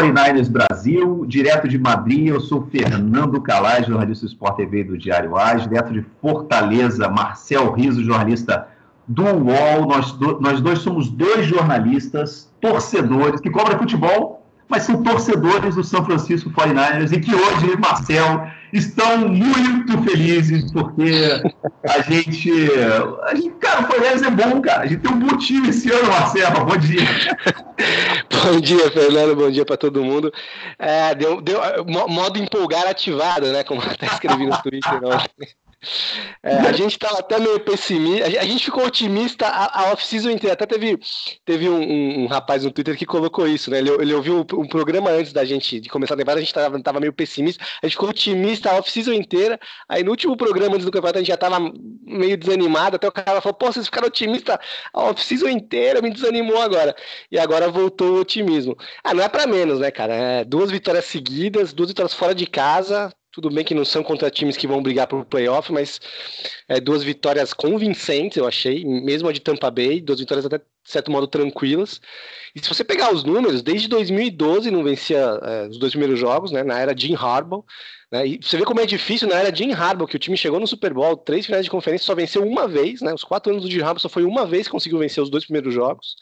49ers Brasil, direto de Madrid, eu sou Fernando Calais, jornalista do Sport TV do Diário AS, direto de Fortaleza, Marcel Riso, jornalista do UOL, nós, do, nós dois somos dois jornalistas, torcedores, que cobram futebol mas são torcedores do São Francisco 49ers e que hoje, Marcel, estão muito felizes porque a gente, a gente cara, o 49ers é bom, cara. A gente tem um bom time esse ano, Marcelo. Bom dia. bom dia, Fernando. Bom dia para todo mundo. É, deu, deu modo empolgar ativado, né? Como até escrevi no Twitter. É, a gente estava até meio pessimista, a gente ficou otimista a, a off-season inteira. Até teve, teve um, um, um, rapaz no Twitter que colocou isso, né? Ele, ele ouviu um, um programa antes da gente de começar a temporada, a gente estava tava meio pessimista, a gente ficou otimista a off-season inteira. Aí no último programa antes do campeonato a gente já estava meio desanimado, até o cara falou: pô, vocês ficaram otimistas a off-season inteira, me desanimou agora. E agora voltou o otimismo. Ah, não é para menos, né, cara? É duas vitórias seguidas, duas vitórias fora de casa, tudo bem que não são contra times que vão brigar por playoff, mas é, duas vitórias convincentes, eu achei, mesmo a de Tampa Bay, duas vitórias até de certo modo tranquilas. E se você pegar os números, desde 2012 não vencia é, os dois primeiros jogos, né, na era Jim Harbaugh, né, e você vê como é difícil na era Jim Harbaugh, que o time chegou no Super Bowl, três finais de conferência, só venceu uma vez, né, os quatro anos do Jim Harbaugh só foi uma vez que conseguiu vencer os dois primeiros jogos.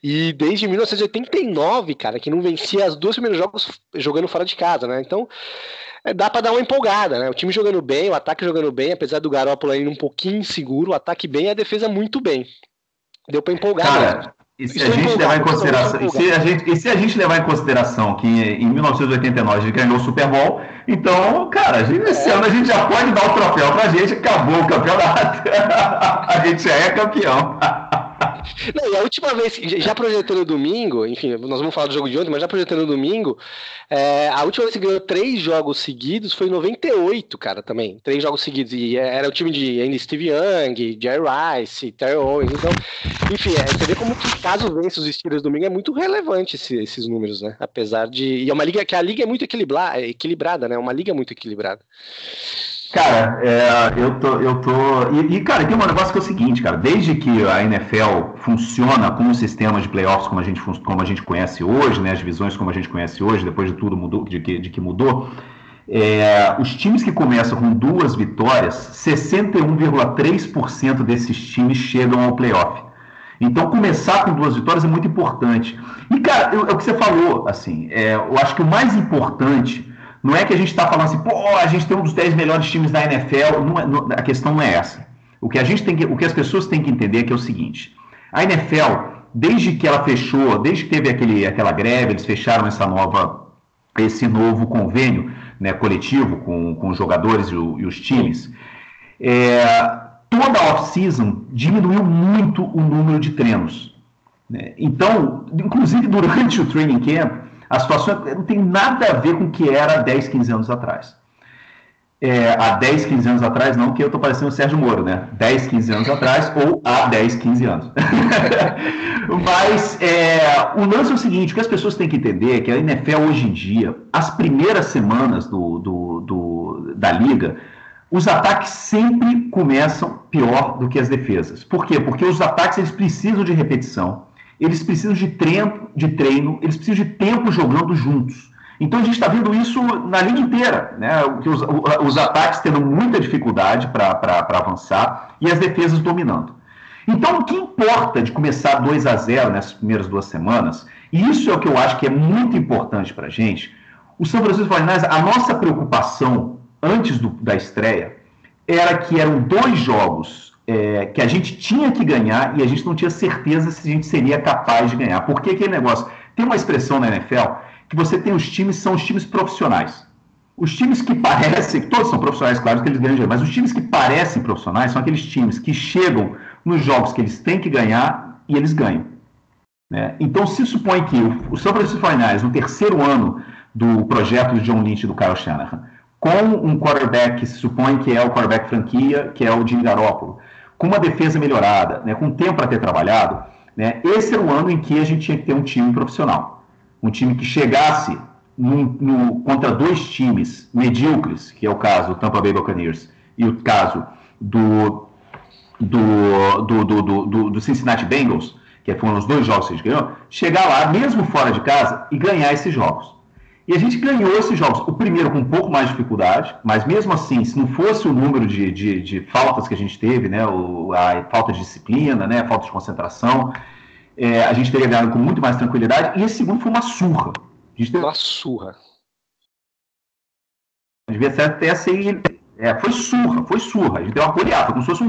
E desde 1989, cara, que não vencia os dois primeiros jogos jogando fora de casa, né? Então, dá para dar uma empolgada, né? O time jogando bem, o ataque jogando bem, apesar do Garoppolo ainda um pouquinho inseguro, o ataque bem e a defesa muito bem. Deu para empolgar. Cara, e se, a gente levar em consideração, e se, a gente, e se a gente levar em consideração que em 1989 a gente ganhou o Super Bowl, então, cara, gente, esse é. ano a gente já pode dar o troféu pra gente, acabou o campeonato. a gente já é campeão. Não, e a última vez, já projetando domingo, enfim, nós vamos falar do jogo de ontem, mas já projetando domingo, é, a última vez que ganhou três jogos seguidos foi em 98, cara, também. Três jogos seguidos. E era o time de ainda Steve Young, Jerry Rice, Terry Owens. Então, enfim, é, você vê como que caso vence os Steelers domingo é muito relevante esse, esses números, né? Apesar de. E é uma liga que a liga é muito equilibrada, equilibrada né? Uma liga muito equilibrada. Cara, é, eu tô. Eu tô e, e, cara, tem um negócio que é o seguinte, cara. Desde que a NFL funciona com um sistema de playoffs como a gente, como a gente conhece hoje, né? As divisões como a gente conhece hoje, depois de tudo mudou, de que, de que mudou. É, os times que começam com duas vitórias, 61,3% desses times chegam ao playoff. Então, começar com duas vitórias é muito importante. E, cara, é o que você falou, assim, é, eu acho que o mais importante não é que a gente está falando assim, pô, a gente tem um dos 10 melhores times da NFL. Não é, não, a questão não é essa. O que, a gente tem que, o que as pessoas têm que entender é que é o seguinte: a NFL, desde que ela fechou, desde que teve aquele, aquela greve, eles fecharam essa nova, esse novo convênio né, coletivo com, com os jogadores e, o, e os times, é, toda a off-season diminuiu muito o número de treinos. Né? Então, inclusive durante o training camp, a situação não tem nada a ver com o que era 10, 15 anos atrás. É, há 10, 15 anos atrás, não que eu estou parecendo o Sérgio Moro, né? 10, 15 anos atrás ou há 10, 15 anos. Mas é, o lance é o seguinte: o que as pessoas têm que entender é que a NFL hoje em dia, as primeiras semanas do, do, do, da liga, os ataques sempre começam pior do que as defesas. Por quê? Porque os ataques eles precisam de repetição eles precisam de treino, de treino, eles precisam de tempo jogando juntos. Então a gente está vendo isso na liga inteira, né? Os, os ataques tendo muita dificuldade para avançar e as defesas dominando. Então o que importa de começar 2 a 0 nessas primeiras duas semanas, e isso é o que eu acho que é muito importante para a gente, o São Francisco 49 a nossa preocupação antes do, da estreia era que eram dois jogos é, que a gente tinha que ganhar e a gente não tinha certeza se a gente seria capaz de ganhar. Porque aquele negócio. Tem uma expressão na NFL que você tem os times, são os times profissionais. Os times que parecem, todos são profissionais, claro que eles ganham dinheiro, mas os times que parecem profissionais são aqueles times que chegam nos jogos que eles têm que ganhar e eles ganham. Né? Então, se supõe que o, São Francisco 49 no terceiro ano do projeto do John Lynch e do Kyle Shanahan, com um quarterback que se supõe que é o quarterback franquia, que é o Jimmy Garoppolo, com uma defesa melhorada, né, com tempo para ter trabalhado, né, esse era o ano em que a gente tinha que ter um time profissional. Um time que chegasse no, no, contra dois times medíocres, que é o caso do Tampa Bay Buccaneers e o caso do, do, do, do, do Cincinnati Bengals, que foram os dois jogos que a gente ganhou, chegar lá, mesmo fora de casa, e ganhar esses jogos. E a gente ganhou esses jogos. O primeiro com um pouco mais de dificuldade, mas mesmo assim, se não fosse o número de, de, de faltas que a gente teve, né, o, a falta de disciplina, né, a falta de concentração, é, a gente teria ganhado com muito mais tranquilidade. E esse segundo foi uma surra. A gente teve... Uma surra. Devia ser até ser. É, foi surra, foi surra. A gente deu uma goleada, como se fosse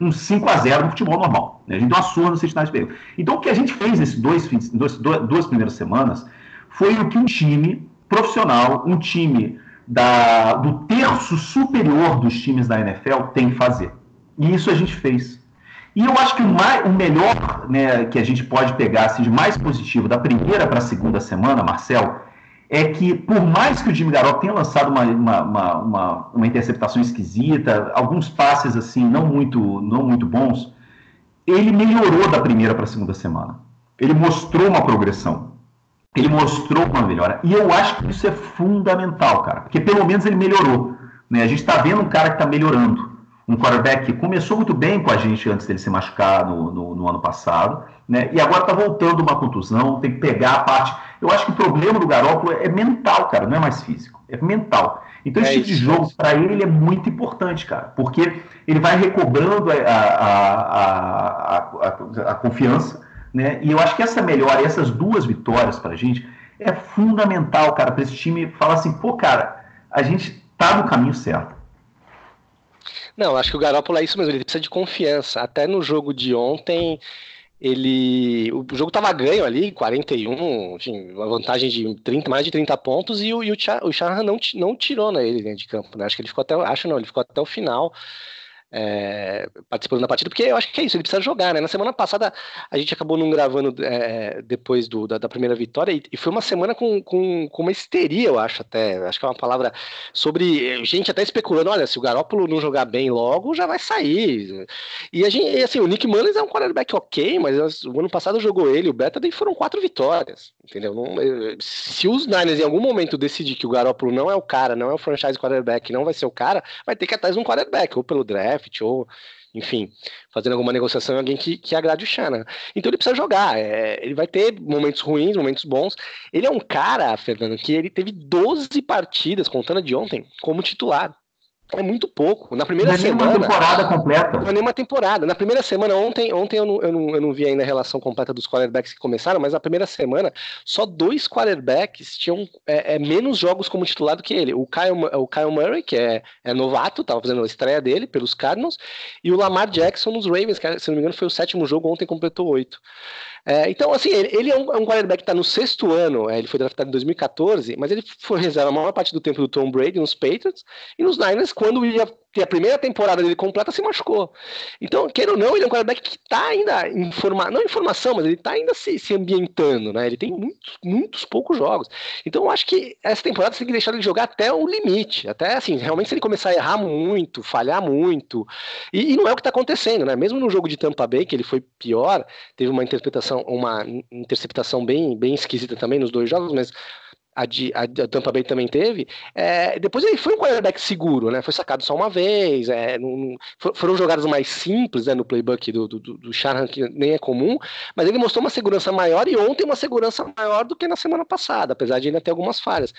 um, um 5x0 no futebol normal. Né? A gente deu uma surra no Cincinnati Bengals. Então, o que a gente fez nesses dois, dois, duas primeiras semanas foi o que um time profissional, um time da, do terço superior dos times da NFL tem que fazer. E isso a gente fez. E eu acho que o, mais, o melhor né, que a gente pode pegar assim, de mais positivo da primeira para a segunda semana, Marcel, é que por mais que o Jimmy Garoppolo tenha lançado uma, uma, uma, uma, interceptação esquisita, alguns passes assim não muito, não muito bons, ele melhorou da primeira para a segunda semana. Ele mostrou uma progressão. Ele mostrou uma melhora. E eu acho que isso é fundamental, cara, porque pelo menos ele melhorou. Né? A gente está vendo um cara que está melhorando um quarterback que começou muito bem com a gente antes dele se machucar no, no, no ano passado, né? E agora está voltando uma contusão, tem que pegar a parte. Eu acho que o problema do Garoppolo é mental, cara, não é mais físico, é mental. Então, esse é tipo de jogo, para ele, ele é muito importante, cara, porque ele vai recobrando a, a, a, a, confiança, né? E eu acho que essa melhora, essas duas vitórias para a gente, é fundamental, cara, para esse time falar assim, pô, cara, a gente tá no caminho certo. Não, acho que o Garoppolo é isso mesmo, ele precisa de confiança. Até no jogo de ontem, ele. O jogo tava ganho ali, 41, enfim, uma vantagem de 30, mais de 30 pontos, e o, e o, o Shanahan não, não tirou né, ele de campo. Né? Acho que ele ficou até. Acho não, ele ficou até o final é, participando da partida, porque eu acho que é isso, ele precisa jogar, né? Na semana passada a gente acabou não gravando é, depois do, da, da, primeira vitória e, e, foi uma semana com, com, com, uma histeria, eu acho até. Acho que é uma palavra sobre gente até especulando: olha, se o Garópolo não jogar bem logo, já vai sair. E a gente, assim, o Nick Mullins é um quarterback ok, mas o ano passado jogou ele, o Beta, e foram quatro vitórias, entendeu? Não, se os Niners em algum momento decidir que o Garópolo não é o cara, não é o franchise quarterback, não vai ser o cara, vai ter que ir atrás de um quarterback, ou pelo draft draft ou, enfim, fazendo alguma negociação alguém que, que agrade o Shannon. Então ele precisa jogar. É, ele vai ter momentos ruins, momentos bons. Ele é um cara, Fernando, que ele teve 12 partidas, contando de ontem, como titular. É muito pouco. Na primeira não é semana. Uma temporada completa. Não é nem uma temporada. Na primeira semana, ontem, ontem eu não, eu, não, eu não vi ainda a relação completa dos quarterbacks que começaram, mas na primeira semana, só dois quarterbacks tinham é, é, menos jogos como titular do que ele. O Kyle, o Kyle Murray, que é, é novato, estava fazendo a estreia dele pelos Cardinals, e o Lamar Jackson nos Ravens, que se não me engano foi o sétimo jogo, ontem completou oito. É, então, assim, ele, ele é, um, é um quarterback que está no sexto ano, é, ele foi draftado em 2014, mas ele foi reserva a maior parte do tempo do Tom Brady nos Patriots e nos Niners, quando ia ter a primeira temporada dele completa, se machucou. Então, queira ou não, ele é um quarterback que está ainda em forma, não em formação, mas ele está ainda se, se ambientando, né? Ele tem muitos, muitos poucos jogos. Então, eu acho que essa temporada você tem que deixar ele jogar até o limite. Até assim, realmente, se ele começar a errar muito, falhar muito. E, e não é o que está acontecendo, né? Mesmo no jogo de Tampa Bay, que ele foi pior, teve uma interpretação, uma interceptação bem, bem esquisita também nos dois jogos, mas a, de, a, a Tampa Bay também teve, é, depois ele foi um quarterback seguro, né? Foi sacado só uma vez, é, foram jogadas mais simples né, no playbook do, do, do Shanahan, que nem é comum, mas ele mostrou uma segurança maior e ontem uma segurança maior do que na semana passada, apesar de ainda ter algumas falhas.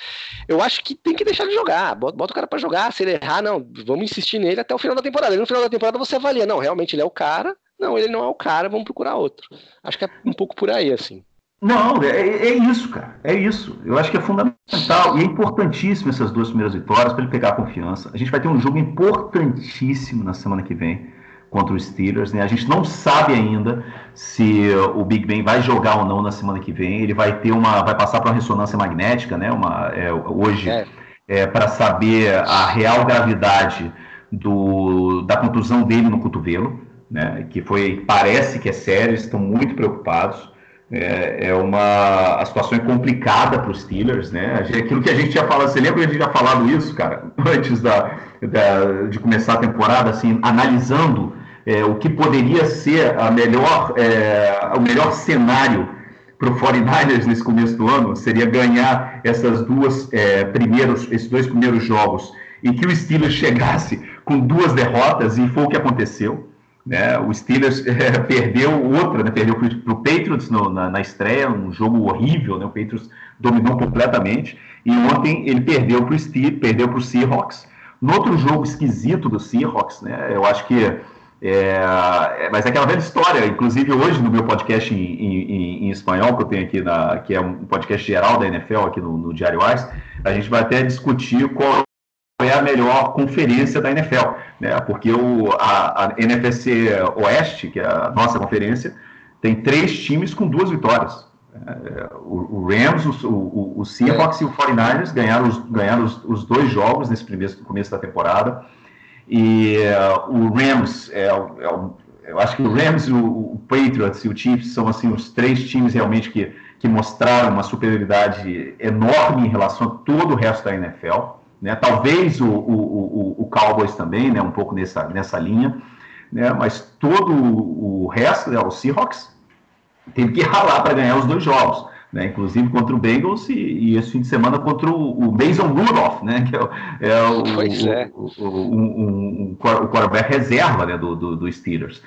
Eu acho que tem que deixar ele jogar, bota, bota o cara para jogar, se ele errar, não, vamos insistir nele até o final da temporada. E no final da temporada você avalia, não, realmente ele é o cara, não, ele não é o cara, vamos procurar outro. Acho que é um pouco por aí, assim. Não, é, é, isso, cara. É isso. Eu acho que é fundamental e é importantíssimo essas duas primeiras vitórias para ele pegar a confiança. A gente vai ter um jogo importantíssimo na semana que vem contra os Steelers. Né? A gente não sabe ainda se o Big Ben vai jogar ou não na semana que vem. Ele vai ter uma, vai passar para uma ressonância magnética, né? Uma, é, hoje é. é para saber a real gravidade do, da contusão dele no cotovelo, né? Que foi parece que é sério. Estão muito preocupados. É, é uma a situação é complicada para os Steelers, né? Aquilo que a gente tinha falado, você lembra que a gente tinha falado isso, cara, antes da, da de começar a temporada, assim, analisando é, o que poderia ser a melhor, é, o melhor cenário para o 49ers nesse começo do ano seria ganhar essas duas é, primeiros, esses dois primeiros jogos e que o Steelers chegasse com duas derrotas e foi o que aconteceu. Né? O Steelers é, perdeu outra, né? perdeu para o Patriots no, na, na, estreia, um jogo horrível, né? o Patriots dominou completamente, e ontem ele perdeu para o Steelers, perdeu para o Seahawks. No outro jogo esquisito do Seahawks, né? eu acho que é, é, mas é aquela velha história, inclusive hoje no meu podcast em, em, em, espanhol, que eu tenho aqui, na, que é um podcast geral da NFL aqui no, no Diário Ais, a gente vai até discutir qual é a melhor conferência da NFL, né? porque o, a, a NFC Oeste, que é a nossa conferência, tem três times com duas vitórias. É, o, o Rams, o, o, o Seahawks é. e o 49ers ganharam, os, ganharam os, os dois jogos nesse primeiro começo da temporada. E uh, o Rams, é, é, eu acho que o Rams, o, o, Patriots e o Chiefs são assim os três times realmente que, que mostraram uma superioridade enorme em relação a todo o resto da NFL. Né? Talvez o, o, o, Cowboys também, né? um pouco nessa, nessa linha, né? mas todo o resto, né? o Seahawks, teve que ralar para ganhar os dois jogos né? inclusive contra o Bengals e, e, esse fim de semana contra o, o Mason Rudolph, né? que é, é o, pois é. o, o, um, um, o quarterback reserva né? do, do, do Steelers.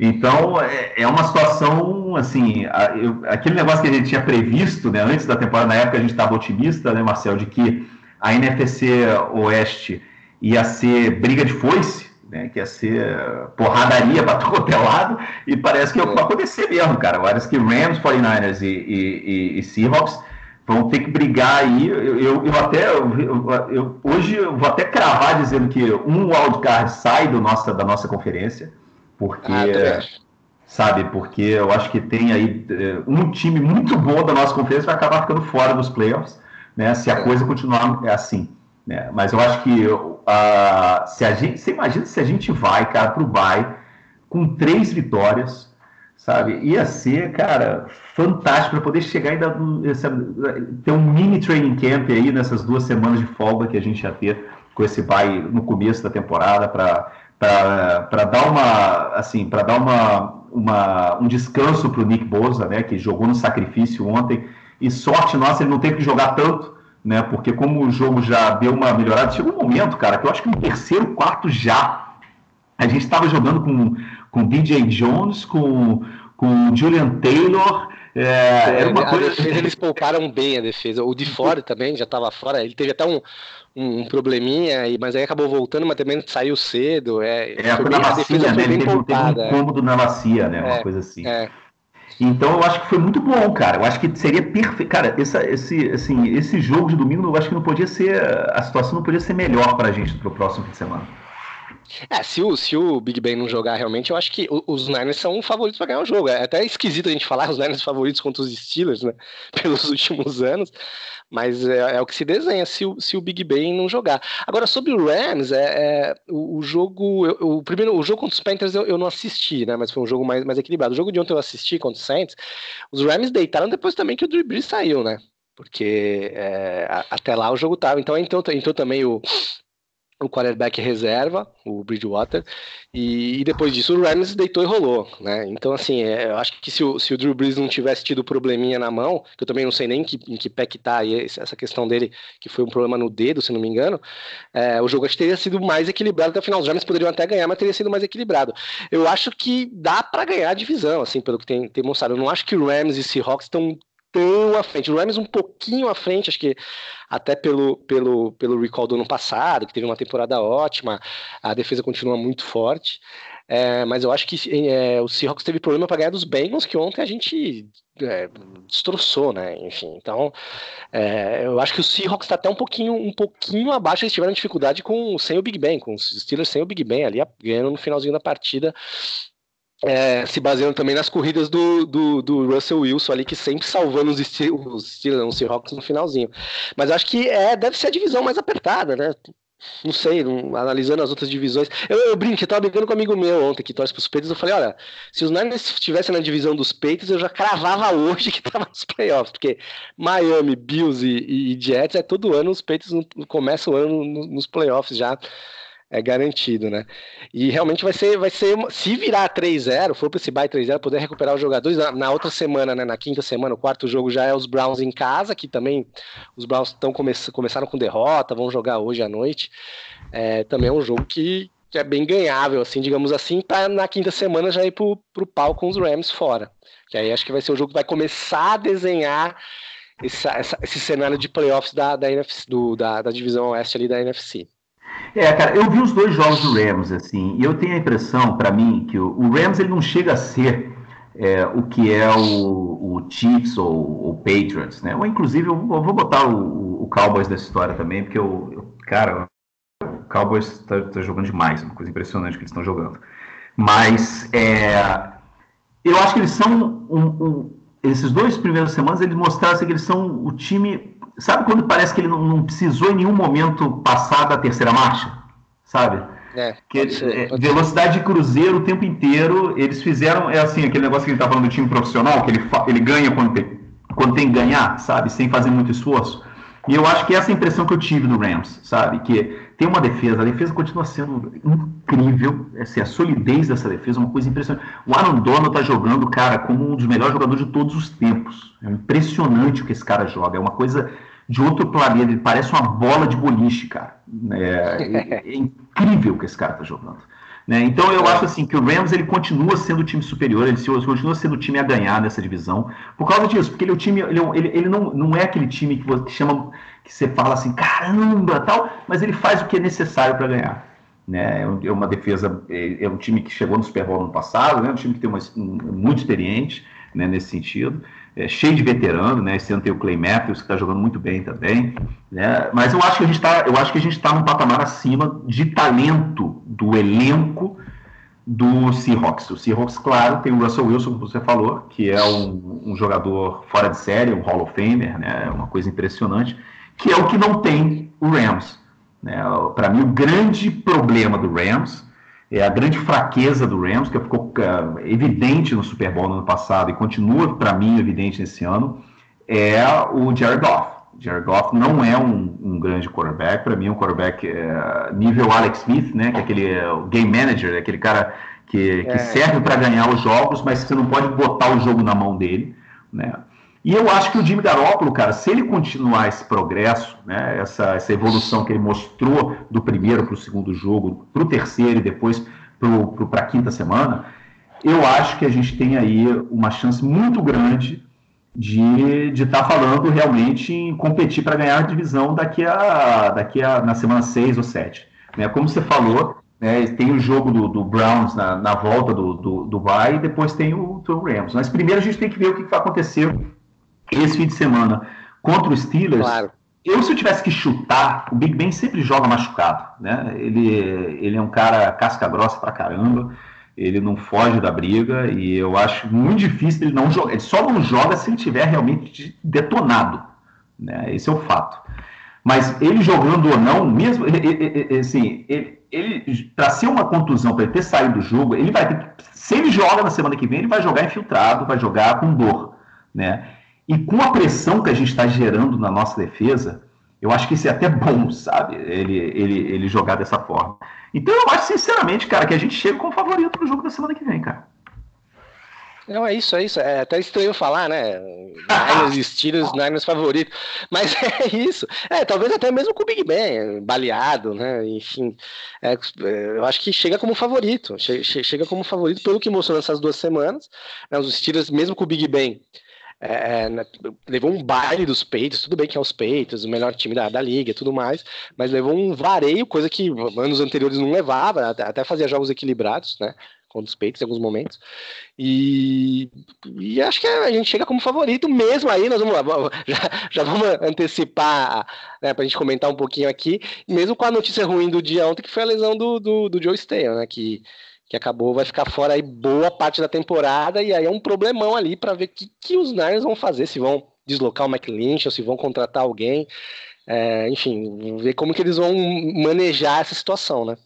Então, é, é, uma situação, assim, a, eu, aquele negócio que a gente tinha previsto, né, antes da temporada, na época a gente estava otimista, né, Marcel, de que a NFC Oeste ia ser briga de foice, né, que ia ser porradaria para todo é lado, e parece que é o que vai acontecer mesmo, cara. Parece que Rams, 49ers e, e, e, Seahawks vão ter que brigar aí. Eu, eu, eu até, eu, eu, hoje eu vou até cravar dizendo que um wildcard sai do nossa, da nossa conferência, porque. Ah, sabe, porque eu acho que tem aí eh, um time muito bom da nossa conferência vai acabar ficando fora dos playoffs, né? Se a é. coisa continuar assim. Né? Mas eu acho que uh, se a gente, você imagina se a gente vai, cara, para o Bay com três vitórias, sabe? Ia ser, cara, fantástico para poder chegar ainda ter um mini training camp aí nessas duas semanas de folga que a gente ia ter com esse Bay no começo da temporada para para dar uma assim para dar uma, uma um descanso para o Nick Bosa, né, que jogou no sacrifício ontem e sorte nossa ele não tem que jogar tanto né? Porque como o jogo já deu uma melhorada, chegou um momento, cara, que eu acho que no terceiro, quarto já, a gente estava jogando com, com DJ Jones, com, com Julian Taylor. É, era uma a coisa... defesa, eles pouparam bem a defesa. O de fora também já estava fora. Ele teve até um, um, probleminha, mas aí acabou voltando, mas também saiu cedo. É, é foi bem, a defesa né? bem teve, poupada. Teve um cômodo na bacia, né? Uma é, coisa assim. É. Então eu acho que foi muito bom, cara. Eu acho que seria perfeito. Cara, essa, esse, assim, esse jogo de domingo eu acho que não podia ser. A situação não podia ser melhor para a gente para o próximo fim de semana. É, se o, se o Big Ben não jogar realmente, eu acho que os Niners são favoritos para ganhar o jogo. É até esquisito a gente falar os Niners favoritos contra os Steelers, né? Pelos últimos anos. Mas é, é, o que se desenha se o, se o Big Ben não jogar. Agora, sobre o Rams, é, é o, o, jogo. Eu, o primeiro o jogo contra os Panthers eu, eu, não assisti, né? Mas foi um jogo mais, mais equilibrado. O jogo de ontem eu assisti contra os Saints. Os Rams deitaram depois também que o Drew Brees saiu, né? Porque é, até lá o jogo tava. Então entrou, entrou também o, o quarterback reserva, o Bridgewater, e, e, depois disso o Rams deitou e rolou, né? Então, assim, é, eu acho que se o, se o Drew Brees não tivesse tido probleminha na mão, que eu também não sei nem que, em que pé que tá aí, essa questão dele, que foi um problema no dedo, se não me engano, é, o jogo acho que teria sido mais equilibrado até o final. Os Rams poderiam até ganhar, mas teria sido mais equilibrado. Eu acho que dá para ganhar a divisão, assim, pelo que tem, tem mostrado. Eu não acho que o Rams e Seahawks estão tão à frente. O Rams um pouquinho à frente, acho que até pelo, pelo, pelo recall do ano passado, que teve uma temporada ótima, a defesa continua muito forte. É, mas eu acho que é, o Seahawks teve problema para ganhar dos Bengals, que ontem a gente é, destroçou, né? Enfim, então é, eu acho que o Seahawks está até um pouquinho, um pouquinho abaixo. Eles tiveram dificuldade com sem o Big Ben, com os Steelers sem o Big Ben ali ganhando no finalzinho da partida é, se baseando também nas corridas do, do, do, Russell Wilson ali, que sempre salvando os Steelers, os Seahawks no finalzinho. Mas acho que é, deve ser a divisão mais apertada, né? Não sei, não, analisando as outras divisões. Eu, eu brinco, eu tava brigando com um amigo meu ontem que torce pros Peitos. Eu falei: olha, se os Niners estivessem na divisão dos Peitos, eu já cravava hoje que tava nos playoffs, porque Miami, Bills e, e Jets é todo ano, os Peitos começam o ano nos playoffs já é garantido, né? E realmente vai ser, vai ser, se virar 3-0, for para esse bye 3-0, poder recuperar os jogadores na, na, outra semana, né? Na quinta semana, o quarto jogo já é os Browns em casa, que também os Browns estão come, começaram com derrota, vão jogar hoje à noite. É, também é um jogo que, que é bem ganhável, assim, digamos assim, para na quinta semana já ir pro, pro pau com os Rams fora. Que aí acho que vai ser o jogo que vai começar a desenhar esse, essa, esse cenário de playoffs da, da, NFC, do, da, da divisão oeste ali da NFC. É, cara, eu vi os dois jogos do Rams, assim, e eu tenho a impressão, para mim, que o, o, Rams ele não chega a ser é, o que é o, o Chiefs ou o Patriots, né? Ou inclusive eu vou, botar o, o, Cowboys nessa história também, porque eu, eu cara, o Cowboys está tá jogando demais, uma coisa impressionante que eles estão jogando. Mas é, eu acho que eles são um, um, esses dois primeiros semanas eles mostraram assim, que eles são o time. Sabe quando parece que ele não, não precisou em nenhum momento passar da terceira marcha? Sabe? É, que, ser, é, velocidade de cruzeiro o tempo inteiro. Eles fizeram, é assim, aquele negócio que ele está falando do time profissional, que ele, ele ganha quando tem, quando tem que ganhar, sabe? Sem fazer muito esforço. E eu acho que essa é a impressão que eu tive no Rams, sabe? Que tem uma defesa, a defesa continua sendo incrível, assim, a solidez dessa defesa é uma coisa impressionante. O Aaron Donald está jogando, cara, como um dos melhores jogadores de todos os tempos. É impressionante o que esse cara joga, é uma coisa de outro planeta, ele parece uma bola de boliche, cara. É, é, é incrível o que esse cara está jogando. Né? Então eu acho assim que o Rams ele continua sendo o time superior, ele continua sendo o time a ganhar nessa divisão por causa disso, porque ele é o time, ele, ele, ele não, não é aquele time que você chama que você fala assim caramba tal, mas ele faz o que é necessário para ganhar. Né? É, é uma defesa, é, é um time que chegou no Super Bowl no passado, né? um time que tem uma, um, muito experiente né, nesse sentido é, cheio de veterano, né? Esse ano tem o Clay Matthews, que está jogando muito bem também. Né? Mas eu acho que a gente está, eu acho que a gente está num patamar acima de talento do elenco do Seahawks. O Seahawks, claro, tem o Russell Wilson, como você falou, que é um, um jogador fora de série, um Hall of Famer, né? Uma coisa impressionante, que é o que não tem o Rams. Né? Para mim, o grande problema do Rams é a grande fraqueza do Rams, que ficou é, evidente no Super Bowl no ano passado e continua, para mim, evidente nesse ano, é o Jared Goff. Jared Goff não é um, um grande quarterback, para mim é um quarterback é, nível Alex Smith, né, que é aquele é, game manager, aquele cara que, que é. serve para ganhar os jogos, mas você não pode botar o jogo na mão dele, né. E eu acho que o Jimmy Garoppolo, cara, se ele continuar esse progresso, né, essa, essa evolução que ele mostrou do primeiro para o segundo jogo, para o terceiro e depois para a quinta semana, eu acho que a gente tem aí uma chance muito grande de estar tá falando realmente em competir para ganhar a divisão daqui a, daqui a na semana 6 ou 7. Né? Como você falou, né, tem o jogo do, do Browns na, na, volta do, do, do Bay e depois tem o, o Rams. Mas primeiro a gente tem que ver o que vai acontecer esse fim de semana contra os Steelers. Claro. Eu, se eu tivesse que chutar, o Big Ben sempre joga machucado, né? Ele, ele é um cara casca grossa pra caramba, ele não foge da briga e eu acho muito difícil ele não jogar. Ele só não joga se ele tiver realmente detonado, né? Esse é o fato. Mas ele jogando ou não, mesmo assim, ele, ele para ser uma contusão, para ele ter saído do jogo, ele vai ter, se ele joga na semana que vem, ele vai jogar infiltrado, vai jogar com dor, né? E com a pressão que a gente está gerando na nossa defesa, eu acho que isso é até bom, sabe? Ele, ele, ele jogar dessa forma. Então eu acho, sinceramente, cara, que a gente chega como favorito pro jogo da semana que vem, cara. Não, é isso, é isso. É até estranho falar, né? Niners e Steelers, Niners favorito. Mas é isso. É, talvez até mesmo com o Big Ben, baleado, né? Enfim, é, é eu acho que chega como favorito. Chega como favorito pelo que mostrou nessas duas semanas. Né? Os Steelers, mesmo com o Big Ben, é, né, levou um baile dos peitos, tudo bem que é os peitos, o melhor time da, da liga e tudo mais, mas levou um vareio, coisa que anos anteriores não levava, até, fazia jogos equilibrados, né? contra os peitos em alguns momentos. E, e acho que a gente chega como favorito mesmo aí. Nós vamos já, já vamos antecipar né, para a gente comentar um pouquinho aqui, mesmo com a notícia ruim do dia ontem, que foi a lesão do, do, do Joe Stale, né? Que que acabou, vai ficar fora aí boa parte da temporada, e aí é um problemão ali para ver o que, que os Niners vão fazer, se vão deslocar o McLinch ou se vão contratar alguém, é, enfim, ver como que eles vão manejar essa situação, né?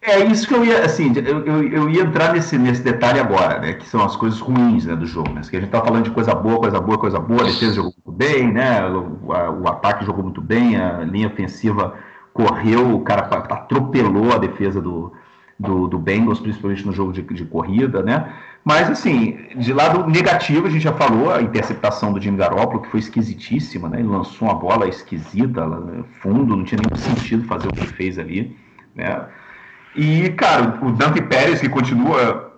É isso que eu ia, assim, eu, eu, eu, ia entrar nesse, nesse detalhe agora, né, que são as coisas ruins, né, do jogo, né, que a gente tá falando de coisa boa, coisa boa, coisa boa, a defesa jogou muito bem, né, o, a, o ataque jogou muito bem, a linha ofensiva correu, o cara atropelou a defesa do, do, do Bengals, principalmente no jogo de, de corrida, né? Mas, assim, de lado negativo, a gente já falou, a interceptação do Jimmy Garoppolo, que foi esquisitíssima, né? Ele lançou uma bola esquisita, fundo, não tinha nenhum sentido fazer o que ele fez ali, né? E, cara, o Dante Pérez, que continua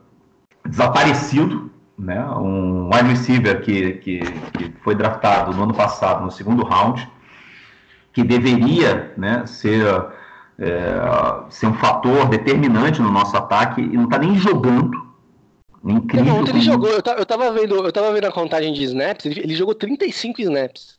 desaparecido, né? um wide receiver que, que, que foi draftado no ano passado, no segundo round, que deveria né, ser, é, ser um fator determinante no nosso ataque e não está nem jogando. Incrível. Não, ele jogou, eu tava, vendo, eu tava vendo a contagem de snaps, ele, ele jogou 35 snaps.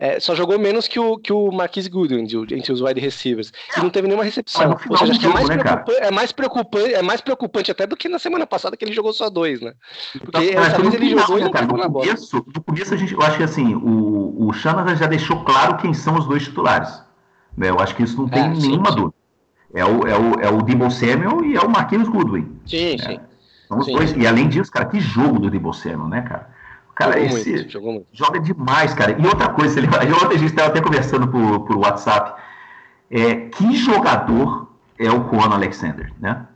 É, só jogou menos que o, que o Marquis Goodwin entre os wide receivers. E não teve nenhuma recepção. Ou seja, acho que é mais, né, é, mais preocupante, é mais preocupante até do que na semana passada que ele jogou só dois, né? Porque então, essa vez ele final, jogou né, e não cara, no começo, no começo, a gente, eu acho que assim, o, o Shanahan já deixou claro quem são os dois titulares. Né? Eu acho que isso não tem é, nenhuma sim, dúvida. É o, é, o, é o Debo Samuel e é o Marquinhos Goodwin. Sim, é. sim. São os sim, dois. Sim. E além disso, cara, que jogo do Debo Samuel, né, cara? Cara, jogou esse muito, jogou muito. joga demais, cara. E outra coisa, ele, ontem a gente estava até conversando por, por WhatsApp. É, que jogador é o Conan Alexander, né?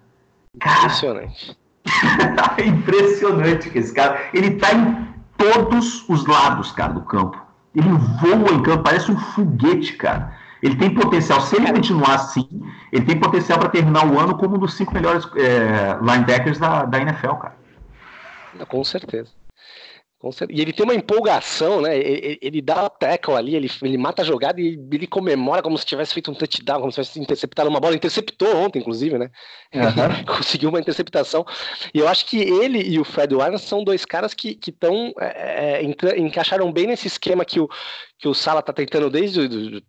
Cara, impressionante. impressionante que esse cara. Ele tá em todos os lados, cara, do campo. Ele voa em campo, parece um foguete, cara. Ele tem potencial, se ele continuar assim, ele tem potencial para terminar o ano como um dos cinco melhores é, linebackers da, da NFL, cara. Com certeza. E ele tem uma empolgação, né? Ele, ele dá o tackle ali, ele, ele mata a jogada e ele comemora como se tivesse feito um touchdown, como se tivesse interceptado uma bola. Interceptou ontem, inclusive, né? Uhum. Conseguiu uma interceptação. E eu acho que ele e o Fred Warner são dois caras que estão é, é, encaixaram bem nesse esquema que o, que o Sala está tentando desde do,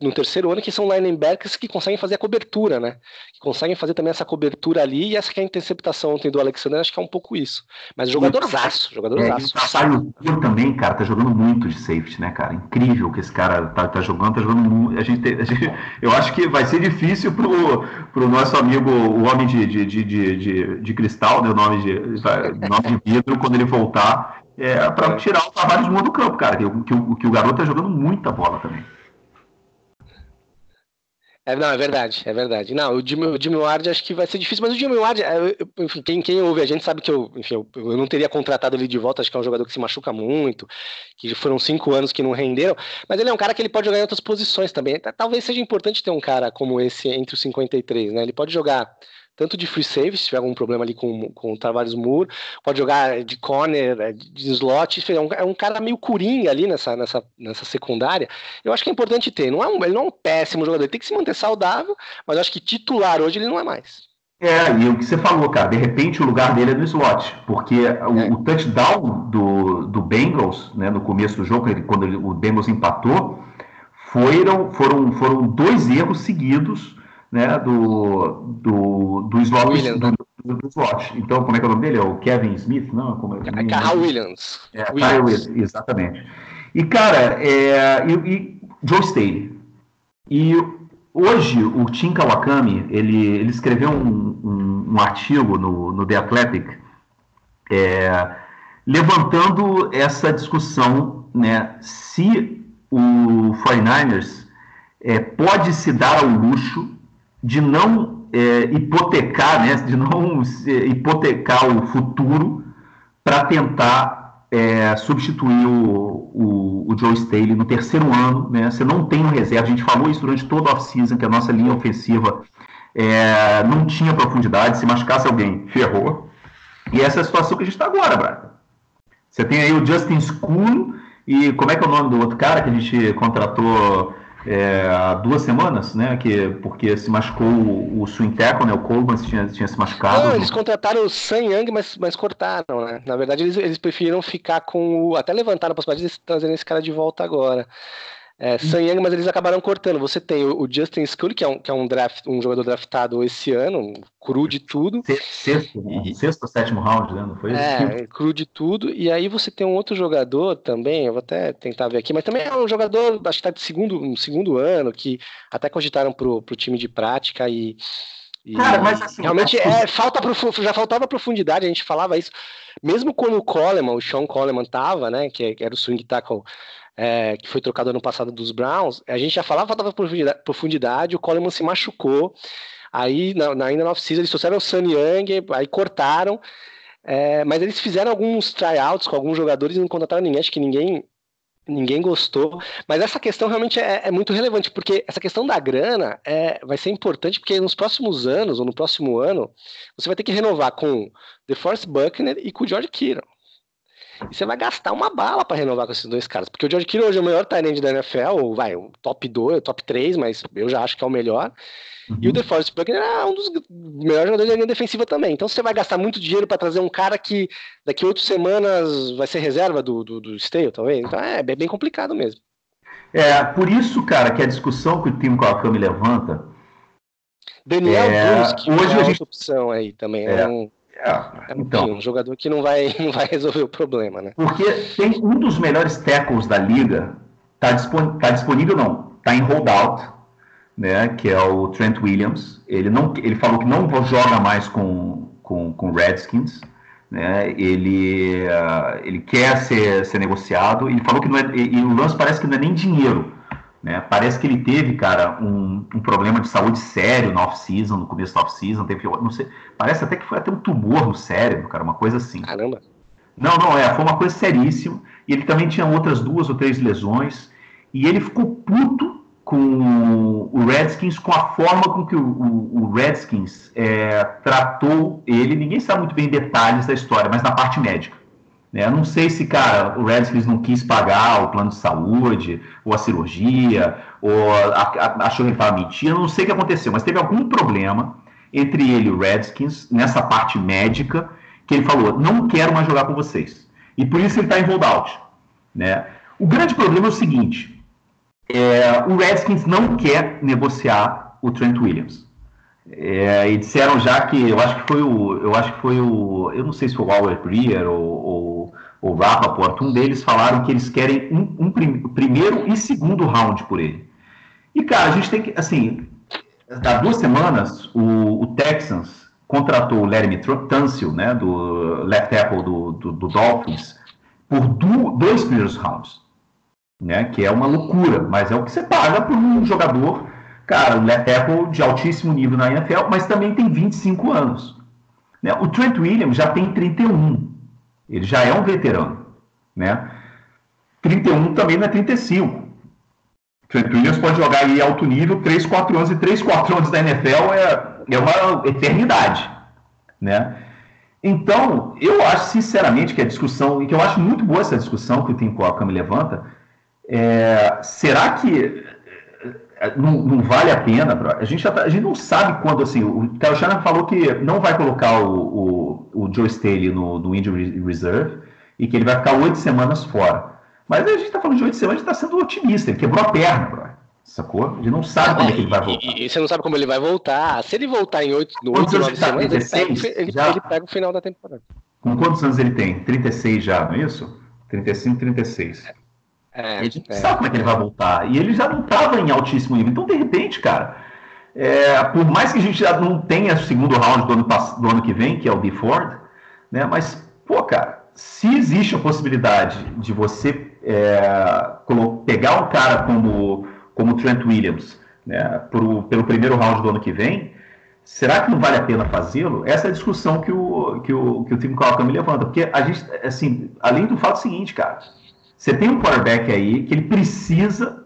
no terceiro ano, que são linebackers que conseguem fazer a cobertura, né? Que conseguem fazer também essa cobertura ali, e essa que é a interceptação ontem do Alexander, acho que é um pouco isso. Mas jogadorzaço, jogadorzaço. É, o também, cara, tá jogando muito de safety, né, cara? Incrível que esse cara tá, tá jogando, tá jogando muito. A gente, a gente, eu acho que vai ser difícil pro, pro nosso amigo, o homem de, de, de, de, de cristal, né, o nome de, nome de vidro, quando ele voltar é, para tirar o Tavares do do campo, cara. Que, que, que o garoto tá jogando muita bola também. É, não, é verdade, é verdade. Não, o Jimmy, o Jimmy Ward acho que vai ser difícil, mas o Jimmy Ward, é, enfim, quem, quem ouve a gente sabe que eu, enfim, eu, eu, não teria contratado ele de volta, acho que é um jogador que se machuca muito, que foram cinco anos que não renderam, mas ele é um cara que ele pode jogar em outras posições também. Talvez seja importante ter um cara como esse entre os 53, né? Ele pode jogar tanto de free safety, se tiver algum problema ali com, com o Tavares Moore, pode jogar de corner, é, de slot, é um, é um cara meio curinha ali nessa, nessa, nessa secundária. Eu acho que é importante ter. Não é um, ele não é um péssimo jogador, ele tem que se manter saudável, mas eu acho que titular hoje ele não é mais. É, e o que você falou, cara, de repente o lugar dele é no slot, porque o, é. o touchdown do, do Bengals, né, no começo do jogo, quando ele, o Bengals empatou, foram, foram, foram dois erros seguidos né, do, do, do slot. Williams, do, do, do, slot. Então, como é que é o nome dele? É o Kevin Smith? Não, como é, é Carl Williams. É, Williams. Williams. exatamente. E, cara, é, e, e Joe Staley. E hoje o Tim Kawakami, ele, ele escreveu um, um, um artigo no, no The Athletic é, levantando essa discussão, né, se o 49ers é, pode se dar ao luxo de não é, hipotecar, né, de não hipotecar o futuro para tentar é, substituir o, o, o, Joe Staley no terceiro ano. Né, você não tem um reserva. A gente falou isso durante toda a off-season, que a nossa linha ofensiva é, não tinha profundidade. Se machucasse alguém, ferrou. E essa é a situação que a gente está agora, Braga. Você tem aí o Justin School e como é que é o nome do outro cara que a gente contratou é, há duas semanas, né? Que, porque se machucou o, o swing tackle, né? O Coleman tinha, tinha se machucado. Não, eles contrataram o Sam Young, mas, mas cortaram, né? Na verdade, eles, eles preferiram ficar com o. Até levantaram a possibilidade de trazerem esse cara de volta agora. É, Sam Young, mas eles acabaram cortando. Você tem o, Justin Scully, que é, um, que é um, draft, um jogador draftado esse ano, cru de tudo. Sexto, né? sexto ou sétimo round, né? Não foi É, cru de tudo. E aí você tem um outro jogador também, eu vou até tentar ver aqui, mas também é um jogador, acho que tá de segundo, um segundo ano, que até cogitaram pro, pro time de prática e. e Cara, mas assim, realmente é, falta já faltava profundidade, a gente falava isso. Mesmo quando o Coleman, o Sean Coleman tava, né, que era o swing tackle é, que foi trocado ano passado dos Browns, a gente já falava faltava profundidade, profundidade, o Coleman se machucou, aí na, na, ainda na off-season eles trouxeram o Sunny Young, aí cortaram, é, mas eles fizeram alguns tryouts com alguns jogadores e não contrataram ninguém, acho que ninguém Ninguém gostou, mas essa questão realmente é, é, muito relevante, porque essa questão da grana é, vai ser importante, porque nos próximos anos, ou no próximo ano, você vai ter que renovar com The Force Buckner e com o George Kittle. E você vai gastar uma bala para renovar com esses dois caras, porque o George Kittle hoje é o melhor tight da NFL, vai, o top 2, top 3, mas eu já acho que é o melhor. Uhum. E o DeForest Buckner é um dos melhores jogadores da linha defensiva também. Então você vai gastar muito dinheiro para trazer um cara que daqui a oito semanas vai ser reserva do, do, do Stale, talvez. Então é, bem complicado mesmo. É, por isso, cara, que a discussão que o Tim Kawakami levanta. Daniel é, que hoje é a gente... opção aí também. É, é um, é, é então, um jogador que não vai, não vai resolver o problema, né? Porque tem um dos melhores tackles da liga, tá, dispon... tá disponível, não, tá em holdout né, que é o Trent Williams. Ele, não, ele falou que não joga mais com, com, com Redskins. Né, ele, uh, ele quer ser, ser negociado. Ele falou que não é, e, e o lance parece que não é nem dinheiro. Né? Parece que ele teve, cara, um, um problema de saúde sério na off-season, no começo da off-season. Teve, não sei, parece até que foi até um tumor no cérebro, cara, uma coisa assim. Caramba! Não, não, é, foi uma coisa seríssima. E ele também tinha outras duas ou três lesões. E ele ficou puto com o Redskins, com a forma com que o, o, o Redskins é, tratou ele. Ninguém sabe muito bem detalhes da história, mas na parte médica. Né? Eu não sei se, cara, o Redskins não quis pagar o plano de saúde, ou a cirurgia, ou a, a, achou que ele estava mentindo, não sei o que aconteceu, mas teve algum problema entre ele e o Redskins, nessa parte médica, que ele falou, não quero mais jogar com vocês. E por isso ele está em holdout. Né? O grande problema é o seguinte, é, o Redskins não quer negociar o Trent Williams. É, e disseram já que eu acho que foi o eu acho que foi o eu não sei se foi o Howard Greer ou, o Rappaport, um deles falaram que eles querem um, um prim, primeiro e segundo round por ele. E cara, a gente tem que assim, há duas semanas o, o Texans contratou o Larry Tunsil, né, do left tackle do, do, do Dolphins, por do, dois primeiros rounds né? Que é uma loucura, mas é o que você paga por um jogador, cara, um left tackle de altíssimo nível na NFL, mas também tem 25 anos. Né? O Trent Williams já tem 31, ele já é um veterano, né? 31 também não é 35. Trent Williams pode jogar aí alto nível 3, 4 anos, e 3, 4 anos da NFL é, é uma eternidade, né? Então, eu acho sinceramente que a discussão, e que eu acho muito boa essa discussão que o Tim Coca me levanta, é, será que é, não, não, vale a pena? Bro? A gente, tá, a gente não sabe quando, assim, o Kyle Shannon falou que não vai colocar o, o, o Joe Staley no, no Injury Reserve e que ele vai ficar oito semanas fora. Mas a gente está falando de oito semanas, a gente está sendo otimista, ele quebrou a perna, bro. Sacou? A gente não sabe como é que ele vai voltar. E, e, você não sabe como ele vai voltar. Se ele voltar em oito, no 8, 9 tá? semanas, ele pega, ele, ele pega o final da temporada. Com quantos anos ele tem? 36 já, não é isso? 35, 36. É. É, a gente é. sabe como é que ele vai voltar. E ele já não estava em altíssimo nível. Então, de repente, cara, é, por mais que a gente já não tenha segundo round do ano, do ano que vem, que é o B Ford, né? Mas, pô, cara, se existe a possibilidade de você é, pegar um cara como, como o Trent Williams né, pro, pelo primeiro round do ano que vem, será que não vale a pena fazê-lo? Essa é a discussão que o, que o, que o Tim Calcam levanta. Porque a gente, assim, além do fato seguinte, cara você tem um quarterback aí que ele precisa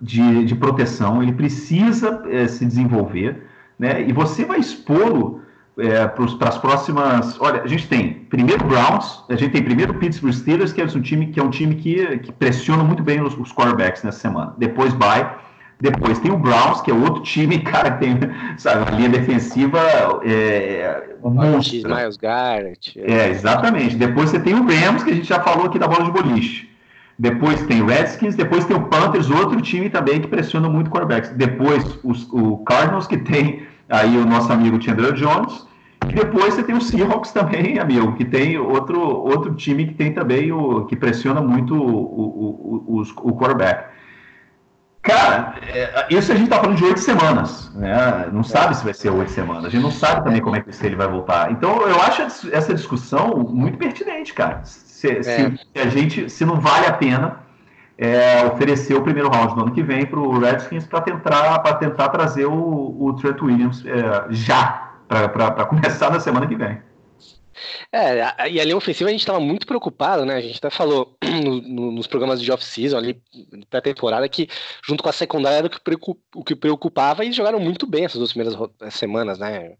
de, de proteção, ele precisa é, se desenvolver, né? E você vai expô-lo é, para as próximas. Olha, a gente tem primeiro Browns, a gente tem primeiro Pittsburgh Steelers, que é um time que é um time que, que pressiona muito bem os, os quarterbacks nessa semana. Depois vai. Depois tem o Browns, que é outro time, cara, que tem sabe, linha defensiva é. Miles Garrett. É, exatamente. Depois você tem o Rams, que a gente já falou aqui da bola de boliche. Depois tem Redskins, depois tem o Panthers, outro time também que pressiona muito quarterbacks. Depois os, o Cardinals, que tem aí o nosso amigo Chandler Jones. E depois você tem o Seahawks também, amigo, que tem outro, outro time que tem também o que pressiona muito o, o, o, o quarterback. Cara, é, isso a gente está falando de oito semanas, né? Não sabe se vai ser oito semanas. A gente não sabe também como é que ele vai voltar. Então, eu acho essa discussão muito pertinente, cara se, é. se, a gente, se não vale a pena é, oferecer o primeiro round no ano que vem para o Redskins para tentar, tentar trazer o, o Trent Williams é, já, para começar na semana que vem. É, e a linha ofensiva a gente estava muito preocupado, né? A gente até falou no, no, nos programas de off-season, ali, pré-temporada, que junto com a secundária era o que, o que preocupava e jogaram muito bem essas duas primeiras semanas, né?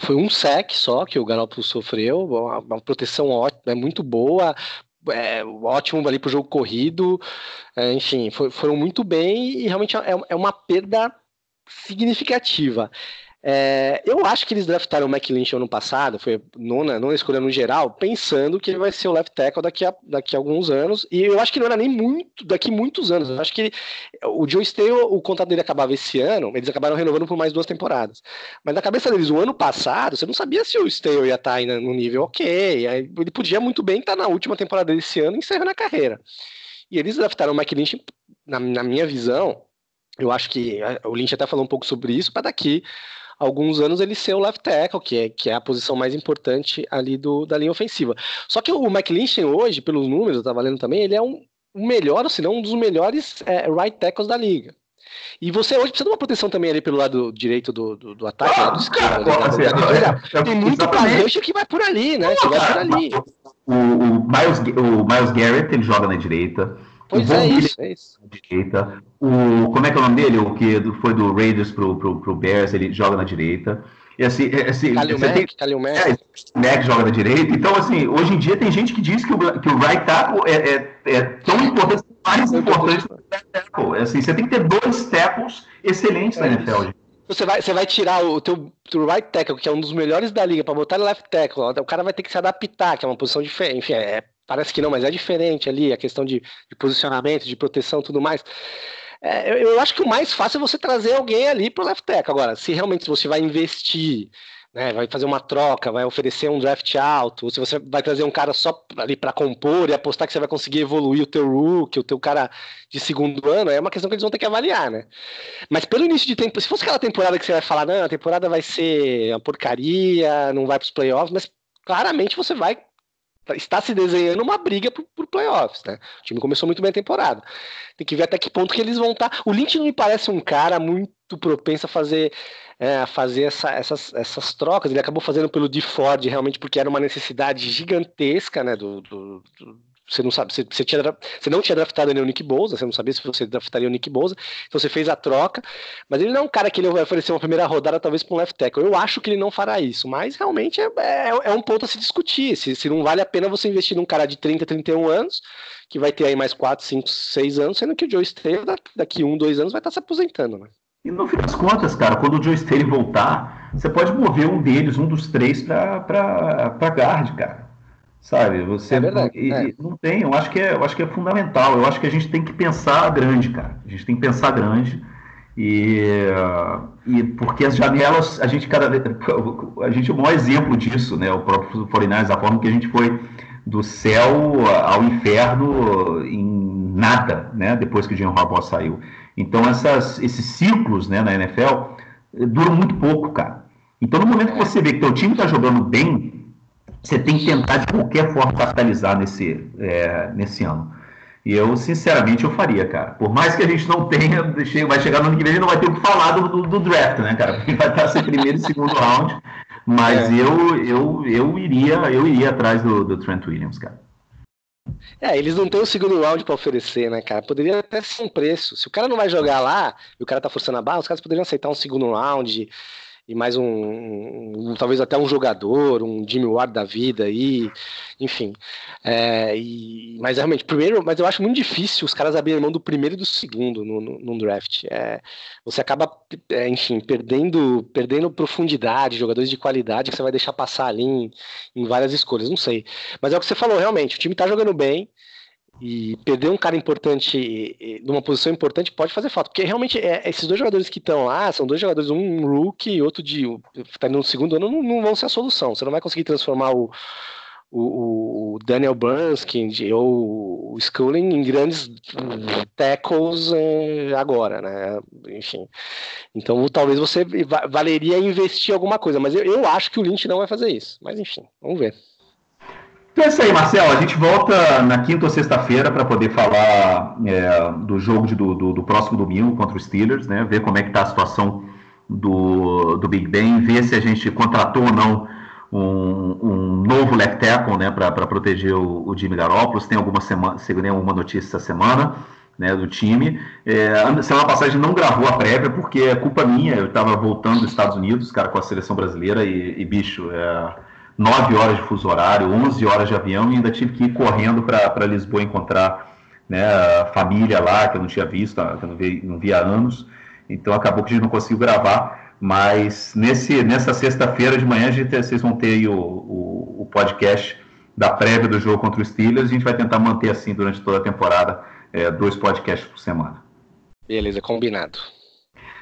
Foi um sec só que o Garoppolo sofreu, uma, uma proteção ótima, é muito boa, é, ótimo ali para o jogo corrido, é, enfim, foi, foram muito bem e realmente é, é uma perda significativa. É, eu acho que eles draftaram o McLinch ano passado, foi nona, nona escolha no geral, pensando que ele vai ser o left tackle daqui a, daqui a alguns anos, e eu acho que não era nem muito, daqui muitos anos. Eu acho que ele, o Joe Stale, o contrato dele acabava esse ano, eles acabaram renovando por mais duas temporadas. Mas na cabeça deles, o ano passado, você não sabia se o Stale ia estar ainda no nível ok, ele podia muito bem estar na última temporada desse ano encerrando a carreira. E eles draftaram o McLinch, na, na minha visão, eu acho que o Lynch até falou um pouco sobre isso, para daqui alguns anos ele ser o left tackle, que é, que é a posição mais importante ali do, da linha ofensiva. Só que o McLinchen hoje, pelos números, eu estava lendo também, ele é um, melhor, ou se não um dos melhores é, right tackles da liga. E você hoje precisa de uma proteção também ali pelo lado direito do, do, do ataque, ah, lado esquerdo. Ali, assim, tem muito pass que vai por ali, né? que vai por ali. O, o, Miles, o Miles Garrett, ele joga na direita. Pois é isso, é isso. Direita. O, como é que é o nome dele? O que foi do Raiders pro, pro, pro Bears, ele joga na direita. E assim, é, assim Kalil Mack, tem, Kalil Mack. É, Mack joga na direita. Então, assim, hoje em dia tem gente que diz que o, que o right tackle é, é, é tão importante, mais importante que o left tackle. É assim, você tem que ter dois tackles excelentes é na NFL. Você vai, você vai tirar o teu, teu right tackle, que é um dos melhores da liga, para botar left tackle. O cara vai ter que se adaptar, que é uma posição diferente. Enfim, é Parece que não, mas é diferente ali, a questão de, de posicionamento, de proteção tudo mais. É, eu, eu, acho que o mais fácil é você trazer alguém ali para o left tackle. Agora, se realmente você vai investir, né, vai fazer uma troca, vai oferecer um draft alto, ou se você vai trazer um cara só ali para compor e apostar que você vai conseguir evoluir o teu rookie, o teu cara de segundo ano, é uma questão que eles vão ter que avaliar, né? Mas pelo início de tempo, se fosse aquela temporada que você vai falar, não, a temporada vai ser uma porcaria, não vai para os playoffs, mas claramente você vai está se desenhando uma briga por, por playoffs, né? O time começou muito bem a temporada. Tem que ver até que ponto que eles vão estar. Tá. O Lynch não me parece um cara muito propenso a fazer, é, fazer essa, essas, essas trocas. Ele acabou fazendo pelo de Ford realmente porque era uma necessidade gigantesca, né? do, do, do você não sabe, você, você, tinha, você não tinha draftado nem o Nick Bosa, você não sabia se você draftaria o Nick Bosa, então você fez a troca, mas ele não é um cara que ele vai oferecer uma primeira rodada talvez para um left tackle. Eu acho que ele não fará isso, mas realmente é, é, é, um ponto a se discutir, se, se não vale a pena você investir num cara de 30, 31 anos, que vai ter aí mais 4, 5, 6 anos, sendo que o Joe Staley daqui um, dois anos vai estar se aposentando, né? E no fim das contas, cara, quando o Joe Staley voltar, você pode mover um deles, um dos três, para guard, cara. Sabe? Você é verdade, e, é. não tem, eu acho que é, eu acho que é fundamental. Eu acho que a gente tem que pensar grande, cara. A gente tem que pensar grande. E, e porque as janelas, a gente cada a gente é o maior exemplo disso, né? O próprio Foreigners, a forma que a gente foi do céu ao inferno em nada, né? Depois que o Jim Harbaugh saiu. Então essas, esses ciclos, né, na NFL duram muito pouco, cara. Então no momento que você vê que teu time está jogando bem, você tem que tentar de qualquer forma capitalizar nesse, é, nesse ano. E eu, sinceramente, eu faria, cara. Por mais que a gente não tenha, vai chegar no ano que vem, a gente não vai ter o que falar do, do, do draft, né, cara? Porque vai estar ser primeiro e segundo round. Mas é. eu, eu, eu, iria, eu iria atrás do, do Trent Williams, cara. É, eles não têm o segundo round para oferecer, né, cara? Poderia até ser um preço. Se o cara não vai jogar lá e o cara tá forçando a barra, os caras poderiam aceitar um segundo round e mais um, um, talvez até um jogador, um Jimmy Ward da vida aí, enfim. É, e, mas realmente, primeiro, mas eu acho muito difícil os caras abrirem mão do primeiro e do segundo no, no draft. É, você acaba, é, enfim, perdendo, perdendo profundidade, jogadores de qualidade que você vai deixar passar ali em, em várias escolhas, não sei. Mas é o que você falou, realmente, o time tá jogando bem. E perder um cara importante numa posição importante pode fazer falta, porque realmente é, esses dois jogadores que estão lá são dois jogadores, um rookie e outro de tá no segundo ano, não, não, vão ser a solução. Você não vai conseguir transformar o, o, o Daniel Brunskin ou o Schooling em grandes tackles é, agora, né? Enfim. Então talvez você valeria investir alguma coisa, mas eu, eu acho que o Lynch não vai fazer isso. Mas enfim, vamos ver. Então é isso aí, Marcelo. A gente volta na quinta ou sexta-feira para poder falar é, do jogo de, do, do, do, próximo domingo contra os Steelers, né? Ver como é que está a situação do, do Big Ben, ver se a gente contratou ou não um, um novo left tackle né, para proteger o, o Jimmy Garoppolo. Tem alguma, semana, alguma notícia essa semana né, do time. É, semana passada a gente não gravou a prévia porque é culpa minha. Eu estava voltando dos Estados Unidos, cara, com a seleção brasileira e, e bicho, é, 9 horas de fuso horário, 11 horas de avião e ainda tive que ir correndo para Lisboa encontrar né, a família lá, que eu não tinha visto, que eu não via, não via há anos. Então acabou que a gente não conseguiu gravar. Mas nesse, nessa sexta-feira de manhã, a gente, vocês vão ter o, o, o, podcast da prévia do jogo contra os Steelers. A gente vai tentar manter assim durante toda a temporada, é, dois podcasts por semana. Beleza, combinado.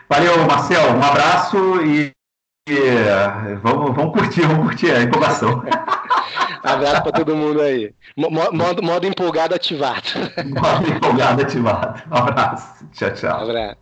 Valeu, Marcel. Um abraço e vamos, vamos curtir, vamos curtir a empolgação. Abraço para todo mundo aí. Modo, modo empolgado ativado. Modo empolgado ativado. Um abraço. Tchau, tchau. Um abraço.